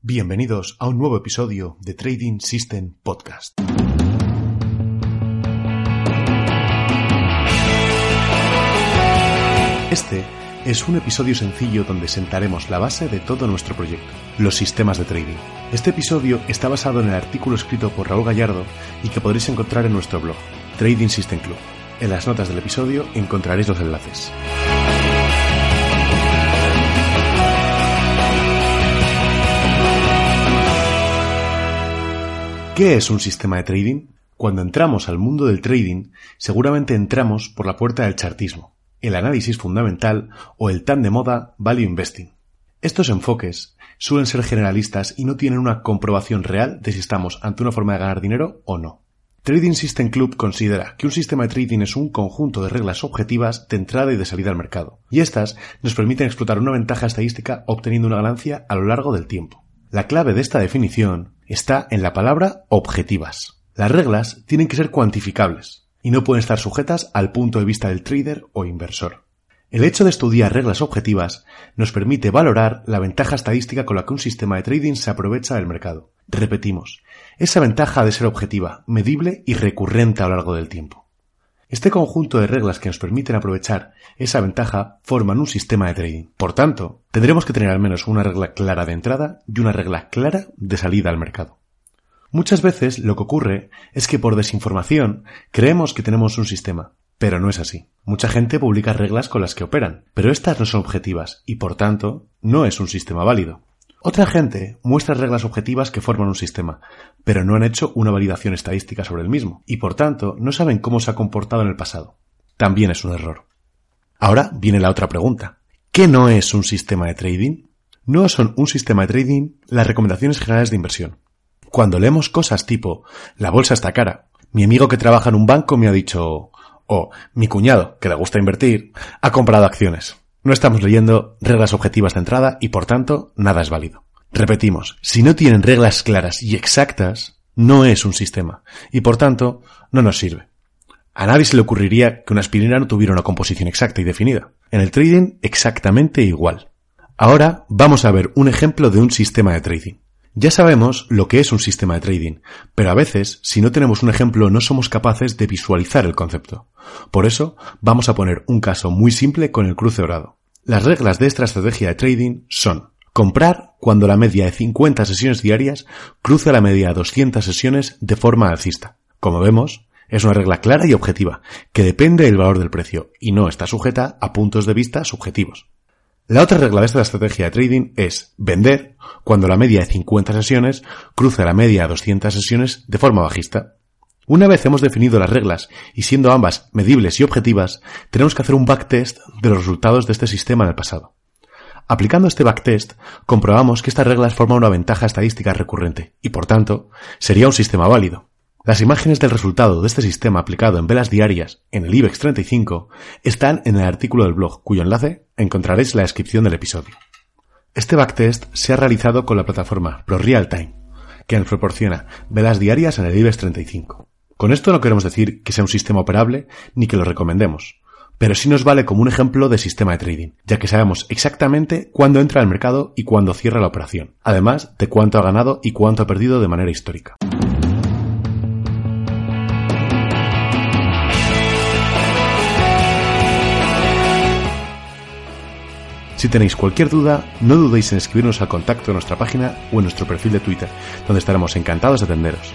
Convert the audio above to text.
Bienvenidos a un nuevo episodio de Trading System Podcast. Este es un episodio sencillo donde sentaremos la base de todo nuestro proyecto, los sistemas de trading. Este episodio está basado en el artículo escrito por Raúl Gallardo y que podréis encontrar en nuestro blog, Trading System Club. En las notas del episodio encontraréis los enlaces. ¿Qué es un sistema de trading? Cuando entramos al mundo del trading, seguramente entramos por la puerta del chartismo, el análisis fundamental o el tan de moda value investing. Estos enfoques suelen ser generalistas y no tienen una comprobación real de si estamos ante una forma de ganar dinero o no. Trading System Club considera que un sistema de trading es un conjunto de reglas objetivas de entrada y de salida al mercado, y estas nos permiten explotar una ventaja estadística obteniendo una ganancia a lo largo del tiempo. La clave de esta definición está en la palabra objetivas. Las reglas tienen que ser cuantificables y no pueden estar sujetas al punto de vista del trader o inversor. El hecho de estudiar reglas objetivas nos permite valorar la ventaja estadística con la que un sistema de trading se aprovecha del mercado. Repetimos, esa ventaja ha de ser objetiva, medible y recurrente a lo largo del tiempo. Este conjunto de reglas que nos permiten aprovechar esa ventaja forman un sistema de trading. Por tanto, tendremos que tener al menos una regla clara de entrada y una regla clara de salida al mercado. Muchas veces lo que ocurre es que por desinformación creemos que tenemos un sistema, pero no es así. Mucha gente publica reglas con las que operan, pero estas no son objetivas y por tanto no es un sistema válido. Otra gente muestra reglas objetivas que forman un sistema, pero no han hecho una validación estadística sobre el mismo, y por tanto no saben cómo se ha comportado en el pasado. También es un error. Ahora viene la otra pregunta. ¿Qué no es un sistema de trading? No son un sistema de trading las recomendaciones generales de inversión. Cuando leemos cosas tipo la bolsa está cara, mi amigo que trabaja en un banco me ha dicho o mi cuñado, que le gusta invertir, ha comprado acciones. No estamos leyendo reglas objetivas de entrada y por tanto nada es válido. Repetimos, si no tienen reglas claras y exactas, no es un sistema y por tanto no nos sirve. A nadie se le ocurriría que una aspirina no tuviera una composición exacta y definida. En el trading exactamente igual. Ahora vamos a ver un ejemplo de un sistema de trading. Ya sabemos lo que es un sistema de trading, pero a veces, si no tenemos un ejemplo, no somos capaces de visualizar el concepto. Por eso, vamos a poner un caso muy simple con el cruce dorado. Las reglas de esta estrategia de trading son comprar cuando la media de 50 sesiones diarias cruza la media de 200 sesiones de forma alcista. Como vemos, es una regla clara y objetiva, que depende del valor del precio y no está sujeta a puntos de vista subjetivos. La otra regla de esta estrategia de trading es vender cuando la media de 50 sesiones cruza la media de 200 sesiones de forma bajista. Una vez hemos definido las reglas y siendo ambas medibles y objetivas, tenemos que hacer un backtest de los resultados de este sistema en el pasado. Aplicando este backtest, comprobamos que estas reglas forman una ventaja estadística recurrente y, por tanto, sería un sistema válido. Las imágenes del resultado de este sistema aplicado en velas diarias en el IBEX 35 están en el artículo del blog, cuyo enlace encontraréis en la descripción del episodio. Este backtest se ha realizado con la plataforma ProRealTime, que nos proporciona velas diarias en el IBEX 35. Con esto no queremos decir que sea un sistema operable ni que lo recomendemos, pero sí nos vale como un ejemplo de sistema de trading, ya que sabemos exactamente cuándo entra al mercado y cuándo cierra la operación, además de cuánto ha ganado y cuánto ha perdido de manera histórica. Si tenéis cualquier duda, no dudéis en escribirnos al contacto de nuestra página o en nuestro perfil de Twitter, donde estaremos encantados de atenderos.